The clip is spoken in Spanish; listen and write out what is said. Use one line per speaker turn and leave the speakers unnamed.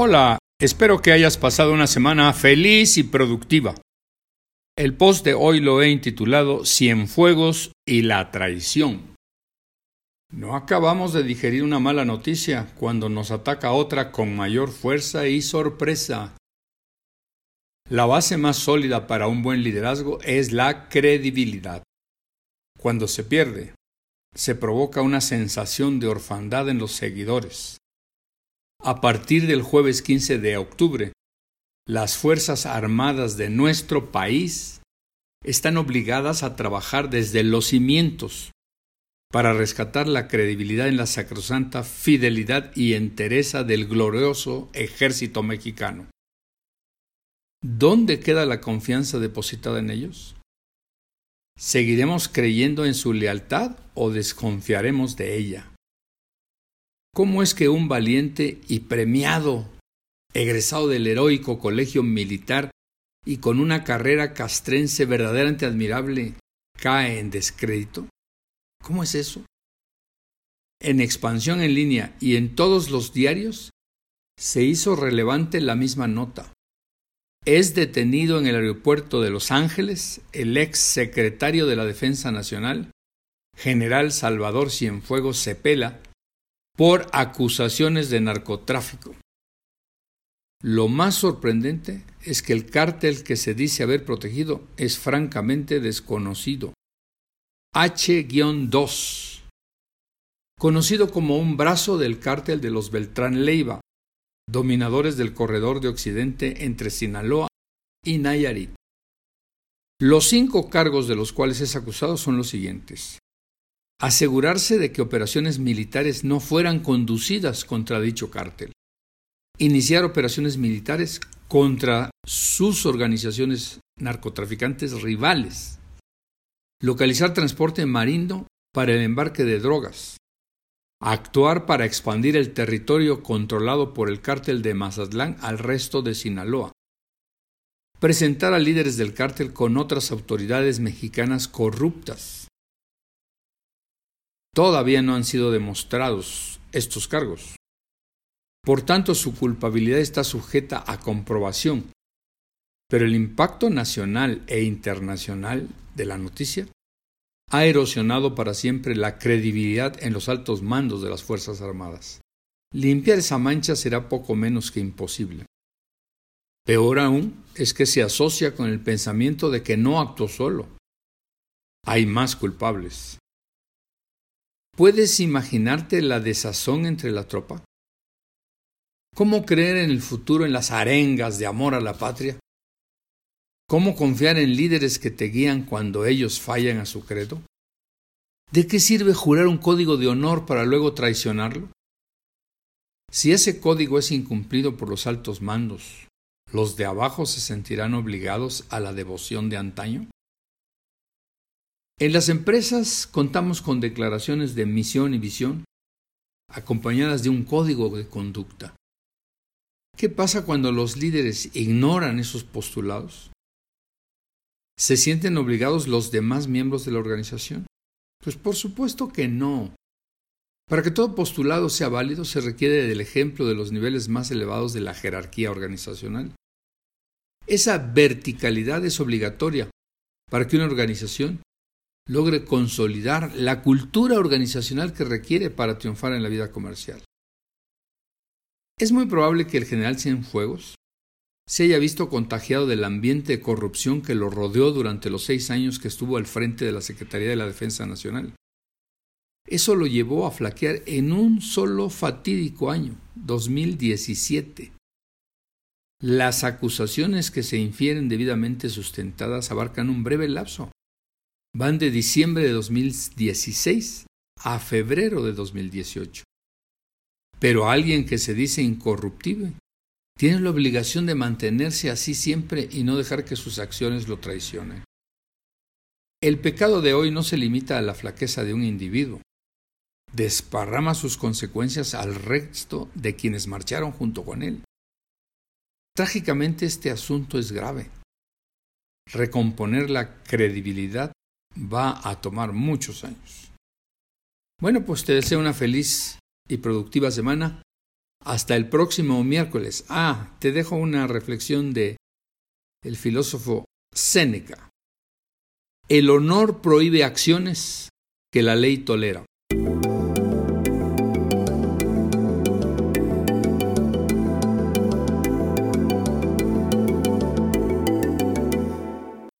Hola, espero que hayas pasado una semana feliz y productiva. El post de hoy lo he intitulado Cienfuegos y la traición. No acabamos de digerir una mala noticia cuando nos ataca otra con mayor fuerza y sorpresa. La base más sólida para un buen liderazgo es la credibilidad. Cuando se pierde, se provoca una sensación de orfandad en los seguidores. A partir del jueves 15 de octubre, las Fuerzas Armadas de nuestro país están obligadas a trabajar desde los cimientos para rescatar la credibilidad en la sacrosanta fidelidad y entereza del glorioso ejército mexicano. ¿Dónde queda la confianza depositada en ellos? ¿Seguiremos creyendo en su lealtad o desconfiaremos de ella? ¿Cómo es que un valiente y premiado, egresado del heroico colegio militar y con una carrera castrense verdaderamente admirable, cae en descrédito? ¿Cómo es eso? En expansión en línea y en todos los diarios se hizo relevante la misma nota. Es detenido en el aeropuerto de Los Ángeles el ex secretario de la Defensa Nacional, general Salvador Cienfuegos Cepela, por acusaciones de narcotráfico. Lo más sorprendente es que el cártel que se dice haber protegido es francamente desconocido. H-2, conocido como un brazo del cártel de los Beltrán Leiva, dominadores del corredor de Occidente entre Sinaloa y Nayarit. Los cinco cargos de los cuales es acusado son los siguientes asegurarse de que operaciones militares no fueran conducidas contra dicho cártel, iniciar operaciones militares contra sus organizaciones narcotraficantes rivales, localizar transporte marino para el embarque de drogas, actuar para expandir el territorio controlado por el cártel de Mazatlán al resto de Sinaloa, presentar a líderes del cártel con otras autoridades mexicanas corruptas, Todavía no han sido demostrados estos cargos. Por tanto, su culpabilidad está sujeta a comprobación. Pero el impacto nacional e internacional de la noticia ha erosionado para siempre la credibilidad en los altos mandos de las Fuerzas Armadas. Limpiar esa mancha será poco menos que imposible. Peor aún es que se asocia con el pensamiento de que no actuó solo. Hay más culpables. ¿Puedes imaginarte la desazón entre la tropa? ¿Cómo creer en el futuro en las arengas de amor a la patria? ¿Cómo confiar en líderes que te guían cuando ellos fallan a su credo? ¿De qué sirve jurar un código de honor para luego traicionarlo? Si ese código es incumplido por los altos mandos, ¿los de abajo se sentirán obligados a la devoción de antaño? En las empresas contamos con declaraciones de misión y visión acompañadas de un código de conducta. ¿Qué pasa cuando los líderes ignoran esos postulados? ¿Se sienten obligados los demás miembros de la organización? Pues por supuesto que no. Para que todo postulado sea válido se requiere del ejemplo de los niveles más elevados de la jerarquía organizacional. Esa verticalidad es obligatoria para que una organización logre consolidar la cultura organizacional que requiere para triunfar en la vida comercial. Es muy probable que el general Cienfuegos se haya visto contagiado del ambiente de corrupción que lo rodeó durante los seis años que estuvo al frente de la Secretaría de la Defensa Nacional. Eso lo llevó a flaquear en un solo fatídico año, 2017. Las acusaciones que se infieren debidamente sustentadas abarcan un breve lapso, van de diciembre de 2016 a febrero de 2018. Pero alguien que se dice incorruptible tiene la obligación de mantenerse así siempre y no dejar que sus acciones lo traicionen. El pecado de hoy no se limita a la flaqueza de un individuo, desparrama sus consecuencias al resto de quienes marcharon junto con él. Trágicamente este asunto es grave. Recomponer la credibilidad va a tomar muchos años. Bueno, pues te deseo una feliz y productiva semana Hasta el próximo miércoles. Ah, te dejo una reflexión de el filósofo Séneca. El honor prohíbe acciones que la ley tolera.